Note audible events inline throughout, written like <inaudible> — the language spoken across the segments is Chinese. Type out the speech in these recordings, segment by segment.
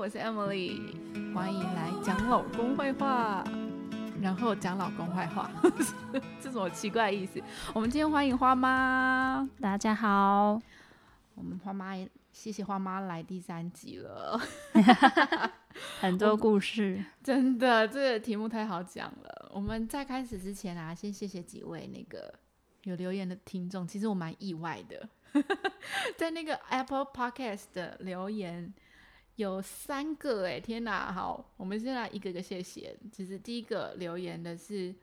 我是 Emily，欢迎来讲老公坏话，然后讲老公坏话，<laughs> 这种奇怪的意思。我们今天欢迎花妈，大家好。我们花妈，谢谢花妈来第三集了，<laughs> 很多故事，真的，这个题目太好讲了。我们在开始之前啊，先谢谢几位那个有留言的听众，其实我蛮意外的，<laughs> 在那个 Apple Podcast 的留言有三个，哎，天哪！好，我们先来一个个谢谢。其实第一个留言的是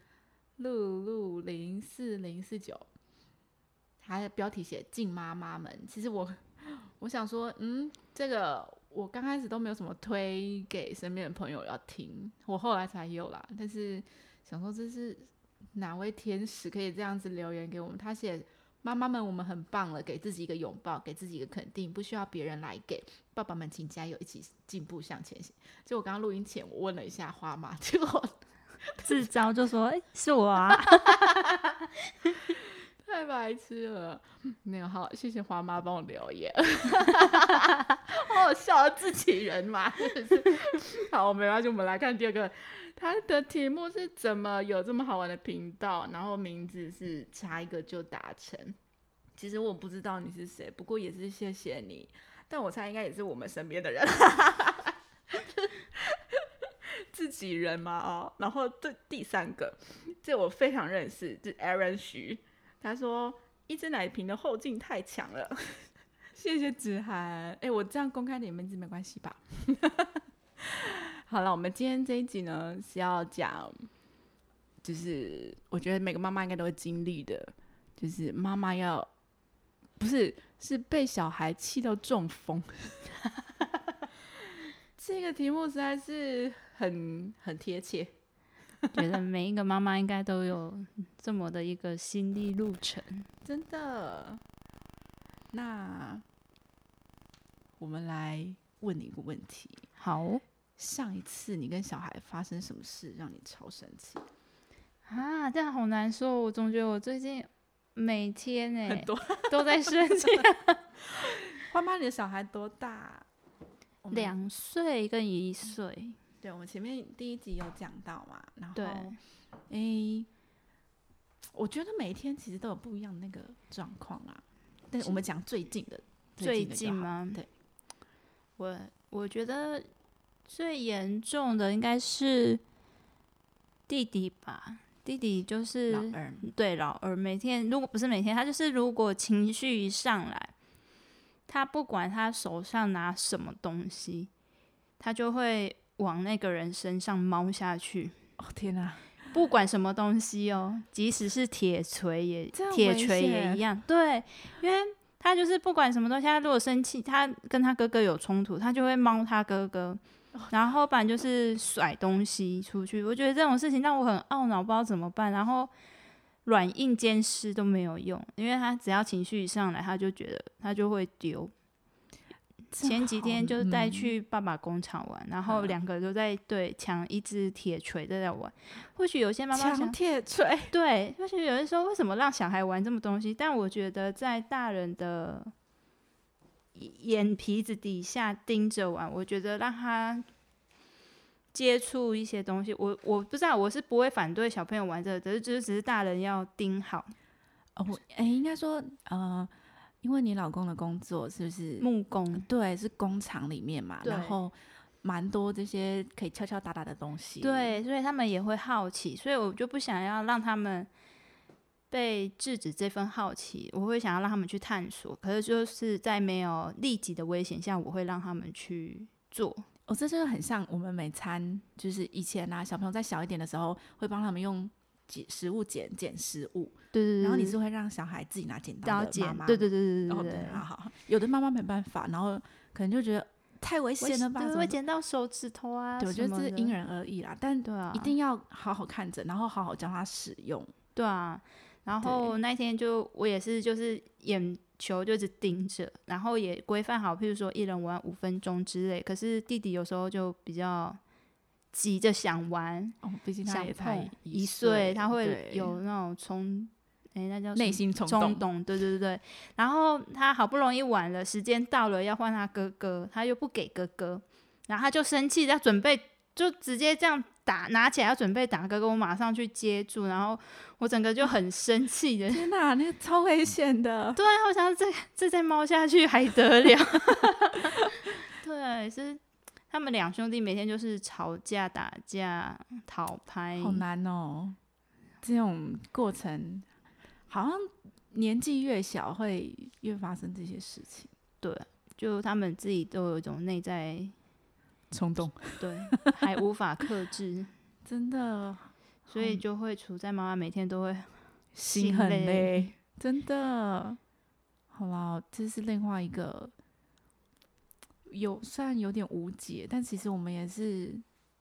露露零四零四九。他的标题写“敬妈妈们”，其实我我想说，嗯，这个我刚开始都没有什么推给身边的朋友要听，我后来才有啦。但是想说，这是哪位天使可以这样子留言给我们？他写：“妈妈们，我们很棒了，给自己一个拥抱，给自己一个肯定，不需要别人来给。爸爸们，请加油，一起进步向前行。”就我刚刚录音前，我问了一下花妈，结果自招就说：“哎，是我啊。” <laughs> 太白痴了，那个好，谢谢花妈帮我留言，<laughs> 好好笑，自己人嘛，<laughs> 好，没关系，我们来看第二个，他的题目是怎么有这么好玩的频道，然后名字是差一个就达成。其实我不知道你是谁，不过也是谢谢你，但我猜应该也是我们身边的人，<laughs> 自己人嘛哦。然后这第三个，这我非常认识，是 Aaron 徐。他说：“一只奶瓶的后劲太强了。<laughs> ”谢谢子涵。哎，我这样公开点名字没关系吧？<laughs> 好了，我们今天这一集呢是要讲，就是我觉得每个妈妈应该都会经历的，就是妈妈要不是是被小孩气到中风。<laughs> 这个题目实在是很很贴切。<laughs> 觉得每一个妈妈应该都有这么的一个心历路程，真的。那我们来问你一个问题。好，上一次你跟小孩发生什么事让你超生气？啊，这样好难受。我总觉得我最近每天哎都在生气。花妈，你的小孩多大？两岁跟一岁。对，我们前面第一集有讲到嘛，然后，哎，我觉得每一天其实都有不一样的那个状况啊。但是我们讲最近的，最近吗？对，我我觉得最严重的应该是弟弟吧。弟弟就是老二，对老二，每天如果不是每天，他就是如果情绪一上来，他不管他手上拿什么东西，他就会。往那个人身上猫下去！哦天哪！不管什么东西哦，即使是铁锤也铁锤也一样。对，因为他就是不管什么东西，他如果生气，他跟他哥哥有冲突，他就会猫他哥哥，然后不然就是甩东西出去。我觉得这种事情让我很懊恼，不知道怎么办。然后软硬兼施都没有用，因为他只要情绪一上来，他就觉得他就会丢。前几天就带去爸爸工厂玩，然后两个都在对抢一只铁锤在在玩。或许有些妈妈抢铁锤，对，或许有人说为什么让小孩玩这么东西？但我觉得在大人的眼皮子底下盯着玩，我觉得让他接触一些东西，我我不知道，我是不会反对小朋友玩这个，只是只是只是大人要盯好。哦，哎，应该说，呃。因为你老公的工作是不是木工？对，是工厂里面嘛，然后蛮多这些可以敲敲打打的东西。对，所以他们也会好奇，所以我就不想要让他们被制止这份好奇，我会想要让他们去探索。可是就是在没有立即的危险下，我会让他们去做。哦，这真的很像我们每餐，就是以前啊，小朋友在小一点的时候，会帮他们用。捡食物，捡捡食物，对对对，然后你是会让小孩自己拿剪刀的妈妈，对对对对对对，好好，有的妈妈没办法，然后可能就觉得太危险了吧，会剪到手指头啊，对，我觉得这是因人而异啦，但对啊，一定要好好看着，然后好好教他使用，对啊，然后那天就我也是就是眼球就一直盯着，然后也规范好，譬如说一人玩五分钟之类，可是弟弟有时候就比较。急着想玩，哦，毕竟他也才一岁，他会有那种冲，哎，那叫内心冲动，对对对对。然后他好不容易玩了，时间到了要换他哥哥，他又不给哥哥，然后他就生气，要准备就直接这样打，拿起来要准备打哥哥，我马上去接住，然后我整个就很生气的。天哪，那个超危险的。对，我想这这再猫下去还得了？<laughs> 对，是他们两兄弟每天就是吵架、打架、讨拍，好难哦。这种过程好像年纪越小会越发生这些事情。对，就他们自己都有一种内在冲动，对，还无法克制，真的，所以就会处在妈妈每天都会心很累，真的。好了，这是另外一个有虽然有点无解，但其实我们也是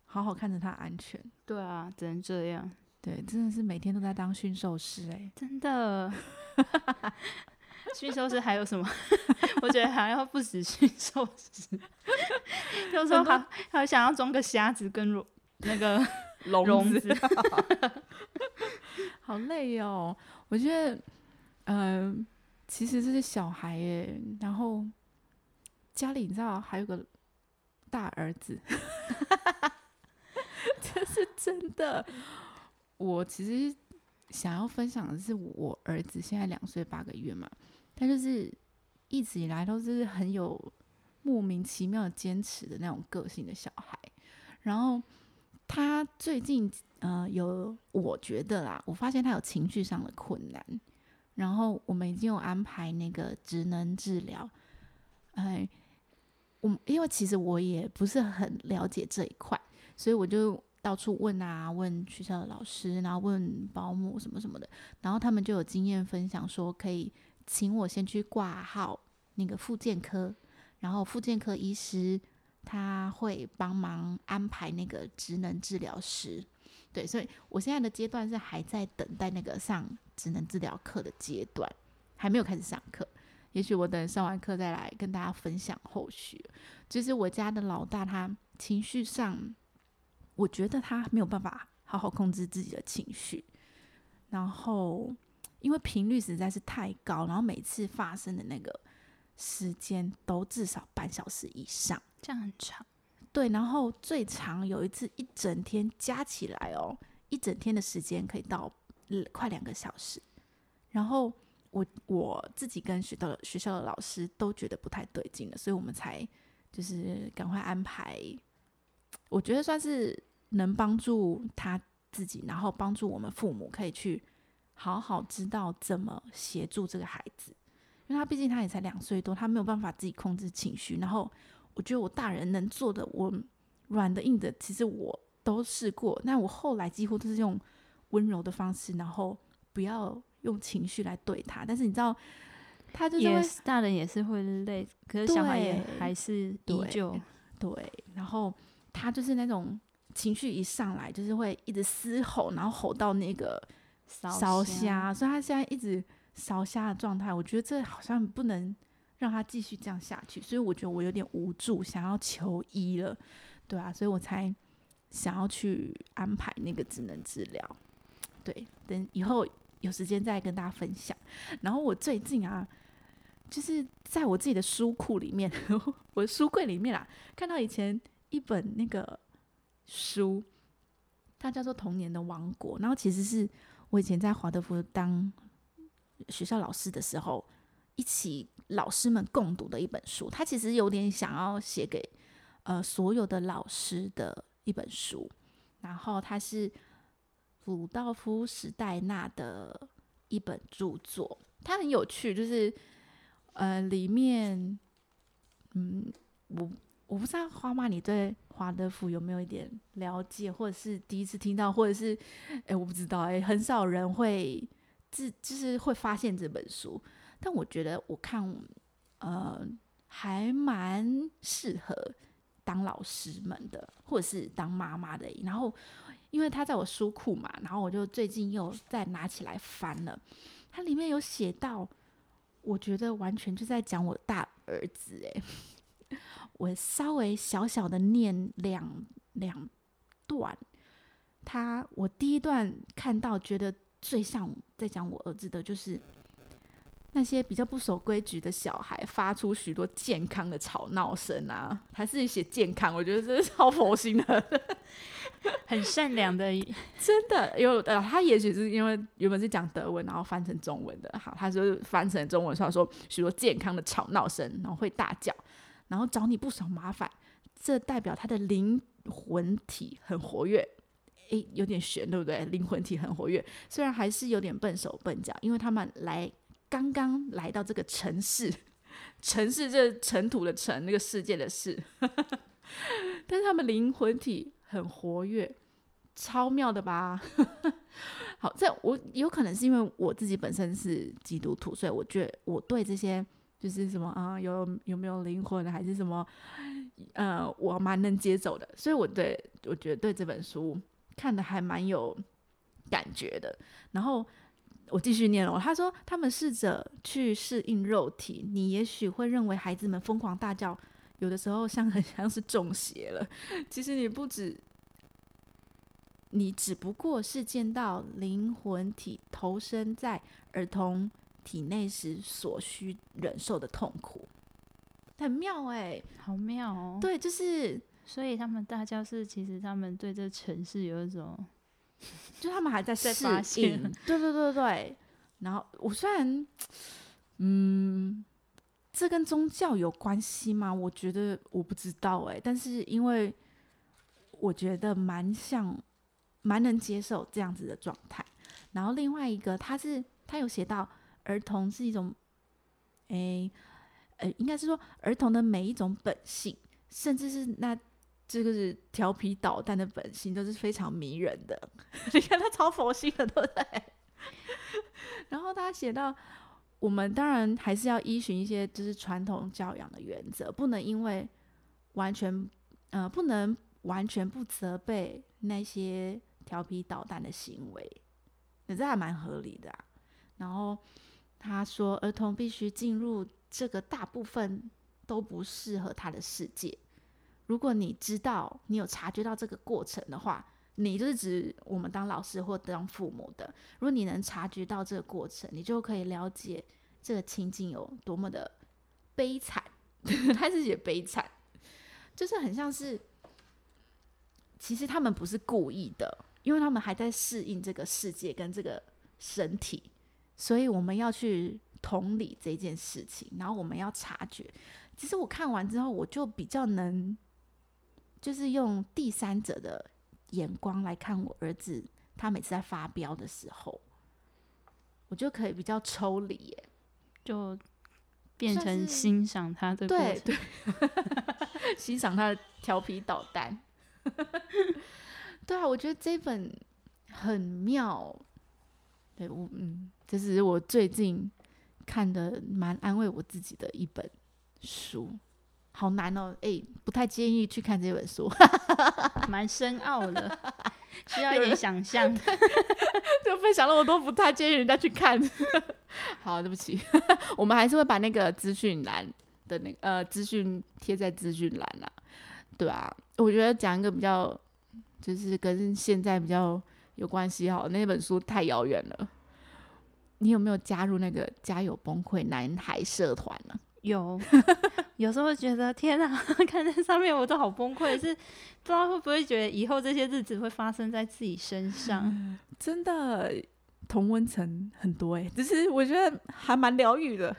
好好看着他安全。对啊，只能这样。对，真的是每天都在当驯兽师哎，真的。<laughs> 驯兽师还有什么？<laughs> 我觉得还要不止驯兽师，有时候还还想要装个瞎子跟那个笼子，<laughs> 好累哦。我觉得，嗯，其实这些小孩耶，然后家里你知道还有个大儿子，<laughs> 这是真的。我其实想要分享的是，我儿子现在两岁八个月嘛，他就是一直以来都是很有莫名其妙的坚持的那种个性的小孩。然后他最近呃有，我觉得啦，我发现他有情绪上的困难。然后我们已经有安排那个职能治疗。哎，我因为其实我也不是很了解这一块，所以我就。到处问啊，问学校的老师，然后问保姆什么什么的，然后他们就有经验分享，说可以请我先去挂号那个复健科，然后复健科医师他会帮忙安排那个职能治疗师。对，所以我现在的阶段是还在等待那个上职能治疗课的阶段，还没有开始上课。也许我等上完课再来跟大家分享后续。就是我家的老大，他情绪上。我觉得他没有办法好好控制自己的情绪，然后因为频率实在是太高，然后每次发生的那个时间都至少半小时以上，这样很长。对，然后最长有一次一整天加起来哦，一整天的时间可以到快两个小时。然后我我自己跟学校的学校的老师都觉得不太对劲了，所以我们才就是赶快安排。我觉得算是能帮助他自己，然后帮助我们父母可以去好好知道怎么协助这个孩子，因为他毕竟他也才两岁多，他没有办法自己控制情绪。然后我觉得我大人能做的，我软的硬的，其实我都试过。那我后来几乎都是用温柔的方式，然后不要用情绪来对他。但是你知道，他就是大人也是会累，可是小孩也还是依旧对，然后。他就是那种情绪一上来，就是会一直嘶吼，然后吼到那个烧虾，所以他现在一直烧虾的状态。我觉得这好像不能让他继续这样下去，所以我觉得我有点无助，想要求医了，对啊，所以我才想要去安排那个智能治疗。对，等以后有时间再跟大家分享。然后我最近啊，就是在我自己的书库里面，<laughs> 我的书柜里面啊，看到以前。一本那个书，它叫做《童年的王国》，然后其实是我以前在华德福当学校老师的时候，一起老师们共读的一本书。它其实有点想要写给呃所有的老师的一本书。然后它是鲁道夫·史黛纳的一本著作，它很有趣，就是呃里面嗯我。我不知道花妈，你对华德福有没有一点了解，或者是第一次听到，或者是哎，我不知道哎，很少人会自就是会发现这本书，但我觉得我看呃还蛮适合当老师们的，或者是当妈妈的。然后因为他在我书库嘛，然后我就最近又再拿起来翻了，它里面有写到，我觉得完全就在讲我大儿子哎。我稍微小小的念两两段，他我第一段看到觉得最像在讲我儿子的，就是那些比较不守规矩的小孩发出许多健康的吵闹声啊，还是写健康，我觉得这是超佛心的，<laughs> 很善良的，<laughs> 真的有呃，他也许是因为原本是讲德文，然后翻成中文的，好，他就是翻成中文他说许多健康的吵闹声，然后会大叫，然后找你不少麻烦，这代表他的灵魂体很活跃。诶，有点悬，对不对？灵魂体很活跃，虽然还是有点笨手笨脚，因为他们来刚刚来到这个城市，<laughs> 城市这尘土的尘，那个世界的事，<laughs> 但是他们灵魂体很活跃，超妙的吧？<laughs> 好，这我有可能是因为我自己本身是基督徒，所以我觉得我对这些就是什么啊，有有没有灵魂，还是什么，呃，我蛮能接受的，所以我对我觉得对这本书。看的还蛮有感觉的，然后我继续念了。他说，他们试着去适应肉体，你也许会认为孩子们疯狂大叫，有的时候像很像是中邪了。<laughs> 其实你不止，你只不过是见到灵魂体投身在儿童体内时所需忍受的痛苦，很妙哎，好妙哦。对，就是。所以他们大叫是，其实他们对这城市有一种，<laughs> 就他们还在适应。<laughs> 对对对对。然后我虽然，<tsk> 嗯，这跟宗教有关系吗？我觉得我不知道哎。但是因为我觉得蛮像，蛮能接受这样子的状态。然后另外一个，他是他有写到儿童是一种，哎，呃，应该是说儿童的每一种本性，甚至是那。这个是调皮捣蛋的本性，都是非常迷人的。<laughs> 你看他超佛系的，对不对？<laughs> 然后他写到，我们当然还是要依循一些就是传统教养的原则，不能因为完全呃不能完全不责备那些调皮捣蛋的行为，这还蛮合理的。然后他说，儿童必须进入这个大部分都不适合他的世界。如果你知道你有察觉到这个过程的话，你就是指我们当老师或当父母的。如果你能察觉到这个过程，你就可以了解这个情境有多么的悲惨。<laughs> 他是写悲惨，就是很像是，其实他们不是故意的，因为他们还在适应这个世界跟这个身体，所以我们要去同理这件事情，然后我们要察觉。其实我看完之后，我就比较能。就是用第三者的眼光来看我儿子，他每次在发飙的时候，我就可以比较抽离，耶，就变成欣赏他的对对，<laughs> 欣赏他的调皮捣蛋。<laughs> 对啊，我觉得这本很妙。对我嗯，这是我最近看的蛮安慰我自己的一本书。好难哦，哎，不太建议去看这本书，<laughs> 蛮深奥的，需要一点想象。<laughs> 就分享了，我都不太建议人家去看。<laughs> 好，对不起，我们还是会把那个资讯栏的那呃资讯贴在资讯栏啦，对啊，我觉得讲一个比较，就是跟现在比较有关系哈，那本书太遥远了。你有没有加入那个家有崩溃男孩社团呢？有，<laughs> 有时候觉得天哪，<laughs> 看在上面我都好崩溃，是不知道会不会觉得以后这些日子会发生在自己身上？<laughs> 真的同温层很多哎，只是我觉得还蛮疗愈的，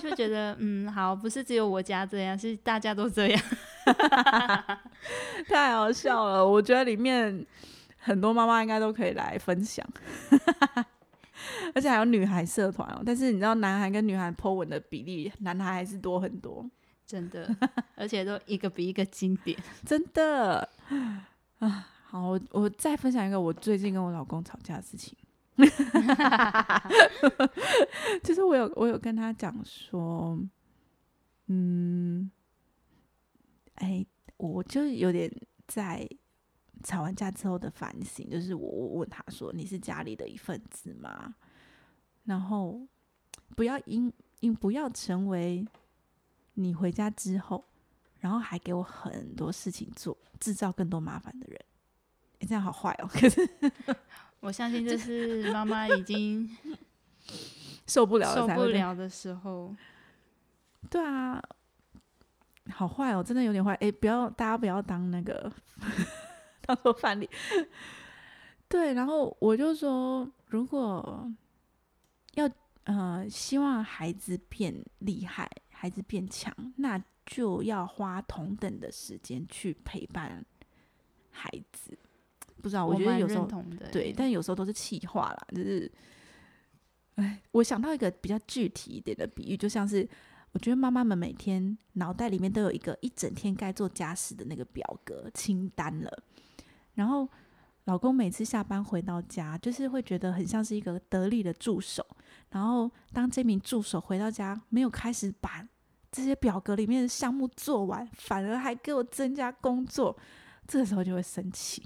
就觉得嗯好，不是只有我家这样，是大家都这样，太好笑了。我觉得里面很多妈妈应该都可以来分享。而且还有女孩社团哦，但是你知道男孩跟女孩 po 文的比例，男孩还是多很多，真的，而且都一个比一个经典，<laughs> 真的啊。好，我我再分享一个我最近跟我老公吵架的事情，<laughs> 就是我有我有跟他讲说，嗯，哎，我就有点在。吵完架之后的反省，就是我我问他说：“你是家里的一份子吗？”然后不要因因不要成为你回家之后，然后还给我很多事情做，制造更多麻烦的人。哎，这样好坏哦。可是 <laughs> 我相信这是妈妈已经 <laughs> 受不了了受不了的时候，<laughs> 对啊，好坏哦，真的有点坏。哎，不要，大家不要当那个当做范例。对，然后我就说，如果要呃希望孩子变厉害，孩子变强，那就要花同等的时间去陪伴孩子。不知道，我觉得有时候对，但有时候都是气话啦，就是，哎，我想到一个比较具体一点的比喻，就像是我觉得妈妈们每天脑袋里面都有一个一整天该做家事的那个表格清单了，然后老公每次下班回到家，就是会觉得很像是一个得力的助手，然后当这名助手回到家没有开始把这些表格里面的项目做完，反而还给我增加工作，这个时候就会生气。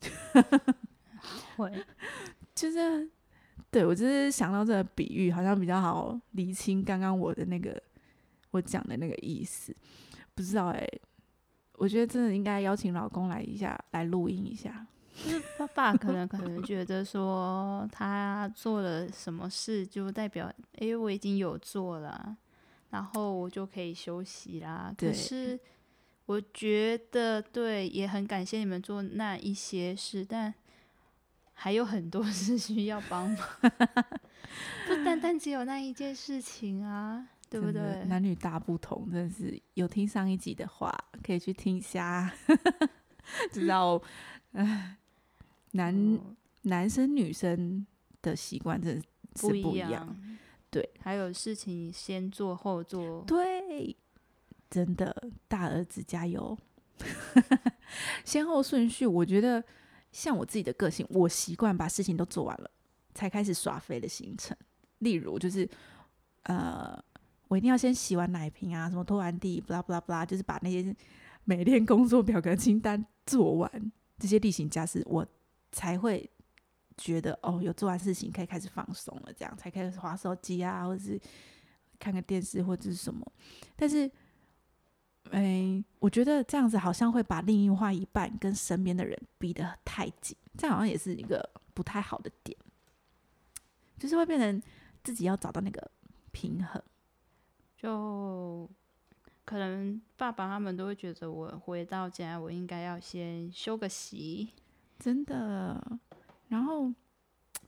<laughs> 会就是对我就是想到这个比喻，好像比较好理清刚刚我的那个我讲的那个意思。不知道哎、我觉得真的应该邀请老公来一下，来录音一下。就是爸爸可能可能觉得说他做了什么事，就代表哎、诶我已经有做了，然后我就可以休息啦。可是我觉得对，也很感谢你们做那一些事，但还有很多 <laughs> 事需要帮忙，不单单只有那一件事情啊，对不对？男女大不同，真的是有听上一集的话，可以去听一下，<laughs> 知道，唉，男、嗯男生女生的习惯真的是不一。样，对，还有事情先做后做，对，真的，大儿子加油！<laughs> 先后顺序，我觉得像我自己的个性，我习惯把事情都做完了，才开始耍飞的行程。例如，就是呃，我一定要先洗完奶瓶啊，什么拖完地，不啦不啦不啦，就是把那些 <laughs> 每天工作表格清单做完，这些例行家事，我才会觉得哦，有做完事情可以开始放松了，这样才开始划手机啊，或者是看个电视或者是什么。但是，哎，我觉得这样子好像会把另外一半跟身边的人逼得太紧，这好像也是一个不太好的点，就是会变成自己要找到那个平衡。就可能爸爸他们都会觉得我回到家，我应该要先休个息，真的，然后，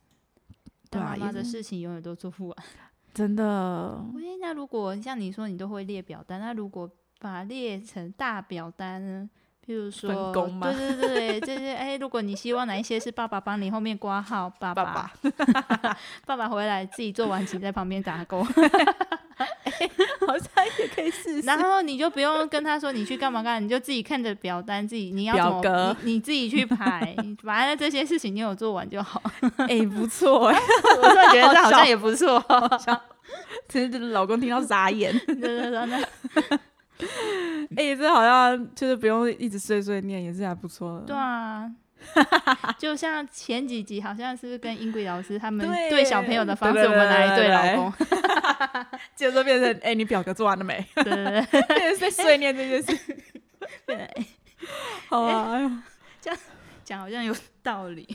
<tsk> 对妈妈的事情永远都做不完。<laughs> 真的，喂，那如果像你说你都会列表单，那如果把它列成大表单呢？譬如说，对对对，就是哎，如果你希望哪一些是爸爸帮你后面挂号，爸爸爸爸 <laughs> 爸回来自己做完，请在旁边打勾。<laughs> <laughs> 好像也可以试试。然后你就不用跟他说你去干嘛干嘛，你就自己看着表单，自己你要表格你你自己去排，反正这些事情你有做完就好。哎、不错哎、我突然觉得这好像也不错。<laughs> 真的老公听到傻眼。对 <laughs> 对对，那哎、这好像就是不用一直碎碎念，也是还不错的。对啊。<laughs> 就像前几集，好像是跟英贵老师他们对对小朋友的方式，我们来对对对老公，接着变成哎、你表格做完了没？<laughs> 对对对 <laughs> 变成在碎念这件事。对，好啊，哎呦，这样讲好像有道理。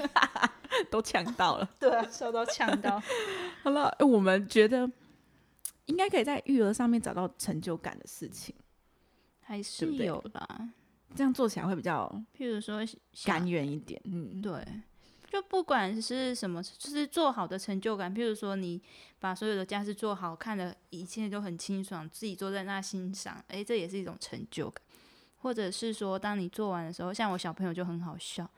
都抢到了。对啊，受到呛到。好了、哎我们觉得应该可以在育儿上面找到成就感的事情，还是有啦，这样做起来会比较譬如说甘想愿一点。嗯，对，就不管是什么，就是做好的成就感。譬如说，你把所有的家事做好，看的一切都很清爽，自己坐在那欣赏，诶，这也是一种成就感。或者是说，当你做完的时候，像我小朋友就很好笑。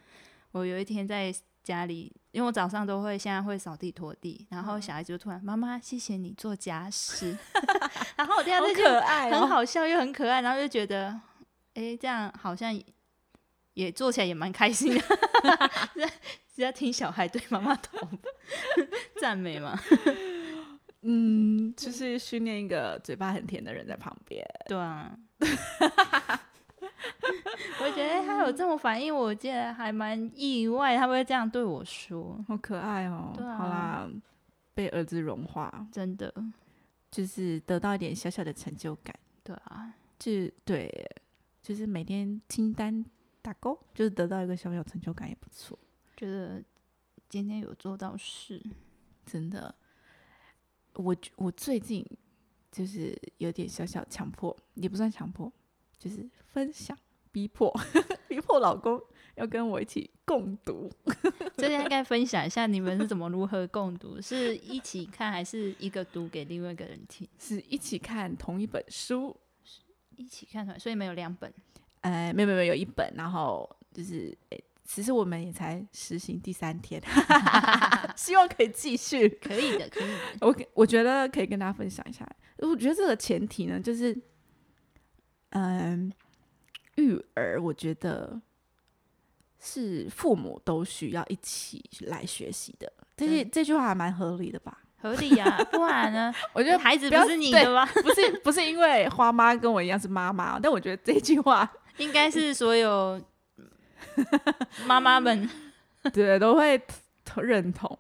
我有一天在家里，因为我早上都会现在会扫地拖地，然后小孩子就突然妈妈，谢谢你做家事，<laughs> 然后我听到好这句可爱哦。很好笑又很可爱，然后就觉得，诶，这样好像也也做起来也蛮开心的，<laughs> 是在是在听小孩对妈妈头 <laughs> 赞美嘛？<laughs> 嗯，就是训练一个嘴巴很甜的人在旁边。对啊，我觉得他有这种反应，我觉得还蛮意外，他会这样对我说，好可爱哦！对啊好啦，被儿子融化，真的，就是得到一点小小的成就感。对啊，就对，就是每天清单打勾，就是得到一个小小成就感也不错，觉得今天有做到事，真的。我我最近就是有点小小强迫，也不算强迫，就是分享，逼迫 <laughs> 逼迫老公要跟我一起共读。<laughs> 这应该分享一下你们是怎么如何共读，是一起看还是一个读给另外一个人听？是一起看同一本书，一起看出来，所以你们有两本。呃，没有没有有一本，然后就是诶。其实我们也才实行第三天 <laughs> <laughs> 希望可以继续，可以的，可以。我我觉得可以跟大家分享一下。我觉得这个前提呢，就是，嗯，育儿，我觉得是父母都需要一起来学习的。这句这句话还蛮合理的吧？合理呀，<laughs> 不然呢？我觉得孩子不是你的吗？不是，不是因为花妈跟我一样是妈妈，但我觉得这句话 <laughs> 应该是所有。<laughs> 妈妈们，对，都会认同，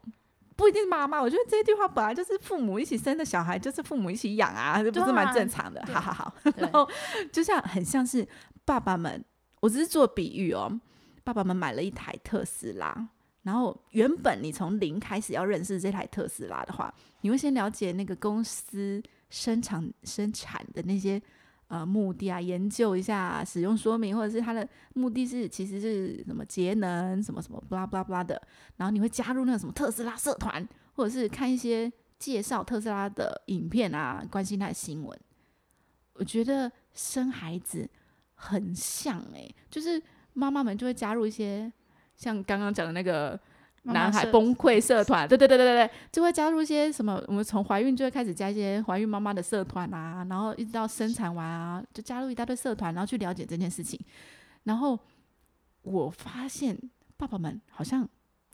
不一定是妈妈。我觉得这句话本来就是父母一起生的小孩，就是父母一起养啊，这不是蛮正常的？好好好。然后就像很像是爸爸们，我只是做比喻哦。爸爸们买了一台特斯拉，然后原本你从零开始要认识这台特斯拉的话，你会先了解那个公司生产生产的那些。呃，目的啊，研究一下使用说明，或者是它的目的是其实是什么节能什么什么不拉不拉不拉的。然后你会加入那个什么特斯拉社团，或者是看一些介绍特斯拉的影片啊，关心它的新闻。我觉得生孩子很像诶，就是妈妈们就会加入一些像刚刚讲的那个。男孩崩溃社团，对对对对对对，就会加入一些什么？我们从怀孕就会开始加一些怀孕妈妈的社团啊，然后一直到生产完啊，就加入一大堆社团，然后去了解这件事情。然后我发现爸爸们好像，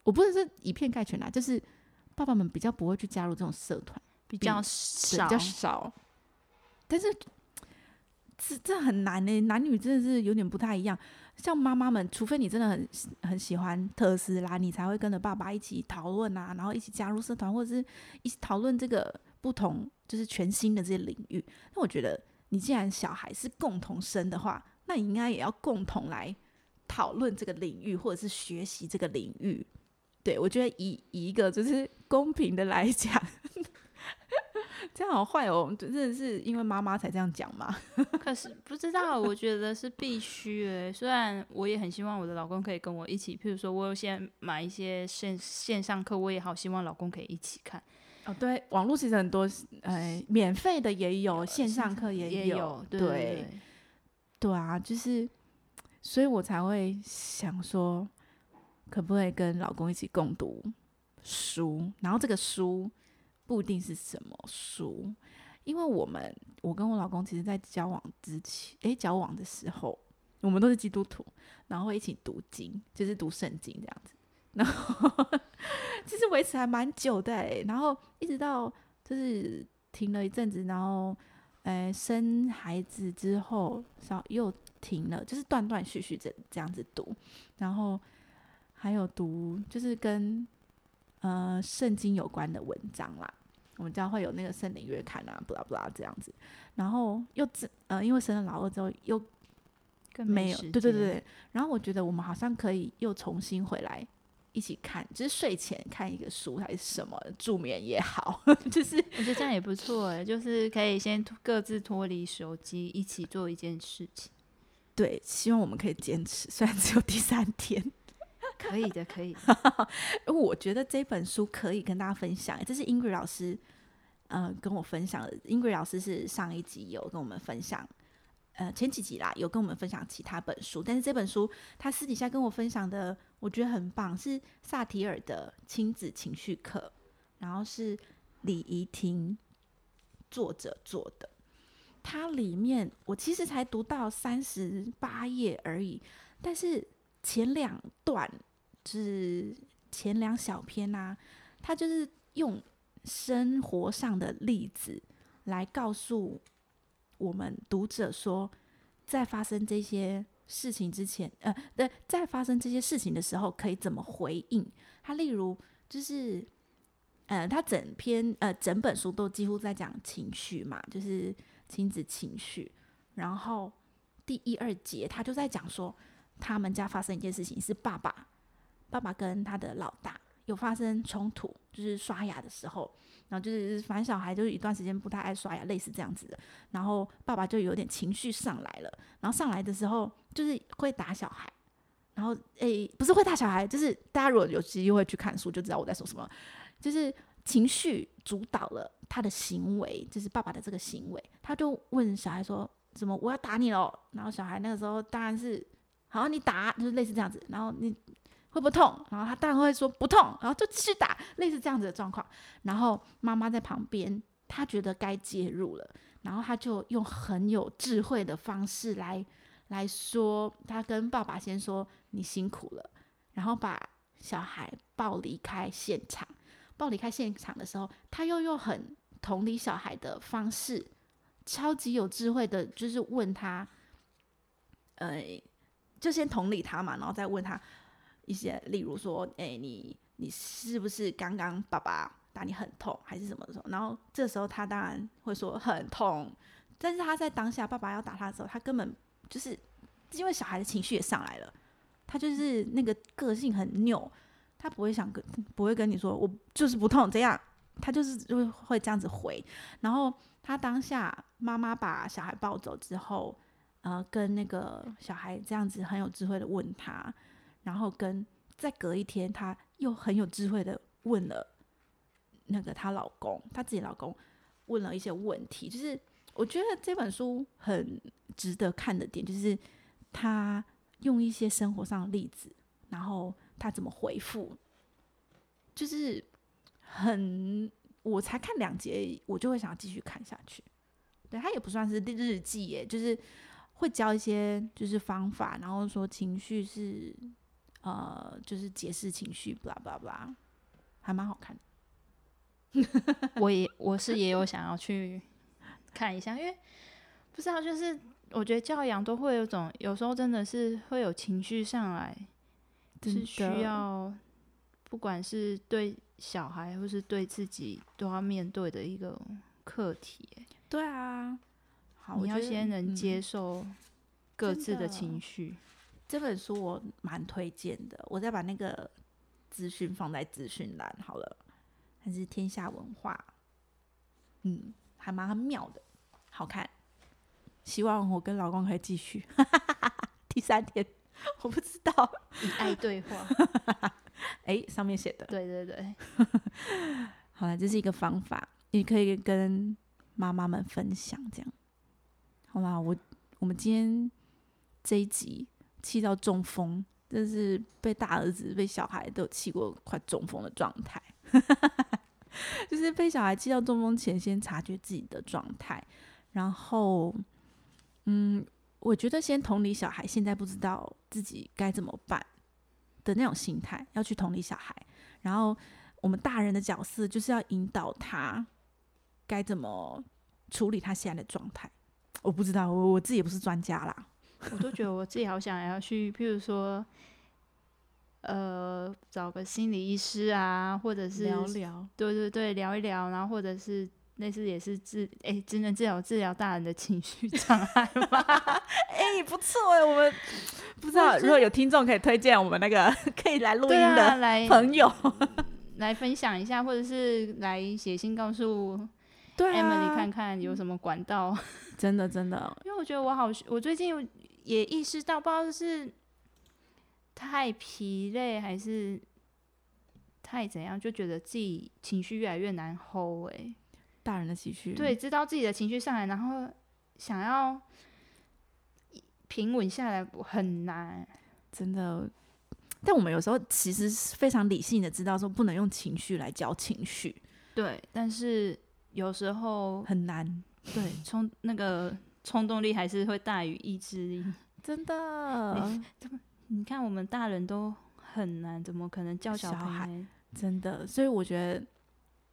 我不能是以偏概全啦，就是爸爸们比较不会去加入这种社团，比较少，比较少。但是这这很难呢，男女真的是有点不太一样。像妈妈们，除非你真的很很喜欢特斯拉，你才会跟着爸爸一起讨论啊，然后一起加入社团，或者是一起讨论这个不同就是全新的这些领域。那我觉得，你既然小孩是共同生的话，那你应该也要共同来讨论这个领域，或者是学习这个领域。对我觉得，以以一个就是公平的来讲。<laughs> 这样好坏哦，真的是因为妈妈才这样讲嘛？<laughs> 可是不知道，我觉得是必须诶。虽然我也很希望我的老公可以跟我一起，譬如说我有先买一些线线上课，我也好希望老公可以一起看。哦，对，网络其实很多，呃，免费的也有，线上课也有，对，对啊，就是，所以我才会想说，可不可以跟老公一起共读书，然后这个书。不一定是什么书，因为我们我跟我老公其实，在交往之前，诶，交往的时候，我们都是基督徒，然后一起读经，就是读圣经这样子，然后其实维持还蛮久的，然后一直到就是停了一阵子，然后诶生孩子之后，少又停了，就是断断续续这这样子读，然后还有读就是跟。呃，圣经有关的文章啦，我们将会有那个圣灵月刊啊，不啦不啦这样子。然后又这呃，因为生了老二之后又更没有，对对对对。然后我觉得我们好像可以又重新回来一起看，就是睡前看一个书还是什么助眠也好，<laughs> 就是我觉得这样也不错哎，就是可以先各自脱离手机，一起做一件事情。对，希望我们可以坚持，虽然只有第三天。可以的，可以。<laughs> 我觉得这本书可以跟大家分享，这是英瑞老师，呃，跟我分享的。英瑞老师是上一集有跟我们分享，呃，前几集啦有跟我们分享其他本书，但是这本书他私底下跟我分享的，我觉得很棒，是萨提尔的亲子情绪课，然后是李怡婷作者做的。它里面我其实才读到三十八页而已，但是。前两段就是前两小篇呐，他就是用生活上的例子来告诉我们读者说，在发生这些事情之前，呃，对，在发生这些事情的时候可以怎么回应。他例如就是，呃，他整篇呃整本书都几乎在讲情绪嘛，就是亲子情绪。然后第一二节他就在讲说。他们家发生一件事情，是爸爸，爸爸跟他的老大有发生冲突，就是刷牙的时候，然后就是反正小孩就是一段时间不太爱刷牙，类似这样子的。然后爸爸就有点情绪上来了，然后上来的时候就是会打小孩，然后诶不是会打小孩，就是大家如果有机会去看书就知道我在说什么，就是情绪主导了他的行为，就是爸爸的这个行为，他就问小孩说。怎么？我要打你喽！然后小孩那个时候当然是，好，你打，就是类似这样子。然后你会不会痛？然后他当然会说不痛，然后就继续打，类似这样子的状况。然后妈妈在旁边，他觉得该介入了，然后他就用很有智慧的方式来来说，他跟爸爸先说你辛苦了，然后把小孩抱离开现场。抱离开现场的时候，他又用很同理小孩的方式。超级有智慧的，就是问他，呃，就先同理他嘛，然后再问他一些，例如说，哎，你你是不是刚刚爸爸打你很痛，还是什么的时候？然后这时候他当然会说很痛，但是他在当下爸爸要打他的时候，他根本就是因为小孩的情绪也上来了，他就是那个个性很拗，他不会想跟不会跟你说我就是不痛，这样他就是就会这样子回，然后。他当下妈妈把小孩抱走之后，呃，跟那个小孩这样子很有智慧的问他，然后跟再隔一天，他又很有智慧的问了那个她老公，她自己老公问了一些问题，就是我觉得这本书很值得看的点，就是他用一些生活上的例子，然后他怎么回复，就是很。我才看两节，我就会想要继续看下去。对他也不算是日记耶，就是会教一些就是方法，然后说情绪是呃，就是解释情绪，blah blah blah，还蛮好看的。<laughs> 我也我是也有想要去看一下，因为不知道就是我觉得教养都会有种，有时候真的是会有情绪上来，是需要不管是对。小孩或是对自己都要面对的一个课题，对啊，好，你要先能接受各自的情绪。这本书我蛮推荐的，我再把那个资讯放在资讯栏好了。还是天下文化，嗯，还蛮妙的，好看。希望我跟老公可以继续 <laughs> 第三天，我不知道以爱对话。<laughs> 哎，上面写的，对对对，<laughs> 好了，这是一个方法，你可以跟妈妈们分享，这样，好啦，我我们今天这一集气到中风，真是被大儿子、被小孩都气过快中风的状态，<laughs> 就是被小孩气到中风前，先察觉自己的状态，然后，嗯，我觉得先同理小孩，现在不知道自己该怎么办。的那种心态，要去同理小孩，然后我们大人的角色就是要引导他该怎么处理他现在的状态。我不知道，我我自己也不是专家啦，<laughs> 我都觉得我自己好想要去，譬如说，呃，找个心理医师啊，或者是聊聊，对对对，聊一聊，然后或者是类似也是治，哎，只能治疗治疗大人的情绪障碍吗？<laughs> 哎，不错哎，我们。<laughs> 不知道如果有听众可以推荐我们那个可以来录音的朋友，来分享一下，或者是来写信告诉对 Emily 看看有什么管道。真的真的，因为我觉得我好，我最近也意识到，不知道是太疲累还是太怎样，就觉得自己情绪越来越难 hold。哎，大人的情绪，对，知道自己的情绪上来，然后想要。平稳下来很难，真的。但我们有时候其实非常理性的知道说不能用情绪来教情绪，对。但是有时候很难，对，<laughs> 冲那个冲动力还是会大于意志力，真的。你看我们大人都很难，怎么可能教小孩？真的。所以我觉得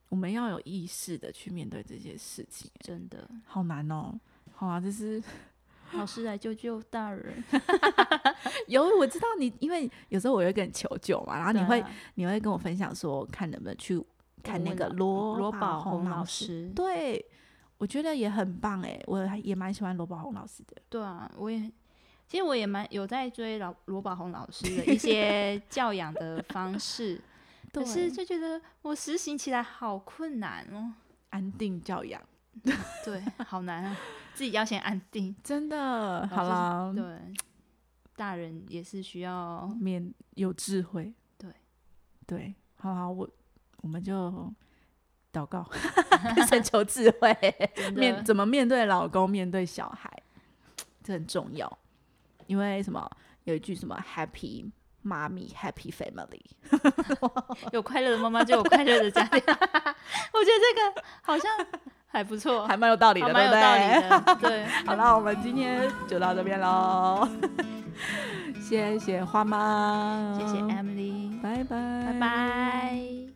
我们要有意识的去面对这些事情，真的好难哦。好啊，这是。<laughs> 老师来救救大人，<laughs> 有我知道你，因为有时候我会跟你求救嘛，然后你会你会跟我分享说，看能不能去看那个罗罗宝红老师，对我觉得也很棒哎，我也蛮喜欢罗宝红老师的。对啊，我也其实我也蛮有在追老罗宝红老师的 <laughs> 一些教养的方式，<laughs> 可是就觉得我实行起来好困难哦。安定教养，<laughs> 对，好难啊，自己要先安定，真的。好了，对，大人也是需要面有智慧，对，对，好好，我我们就祷告，<laughs> 寻求智慧，面怎么面对老公，面对小孩，这很重要，因为什么？有一句什么 “Happy”。妈咪，Happy Family，<laughs> <laughs> 有快乐的妈妈就有快乐的家庭。我觉得这个好像还不错，还蛮有道理的，蛮有道理的。对，好了，我们今天就到这边喽。谢谢花妈，谢谢 Emily，拜拜，拜拜。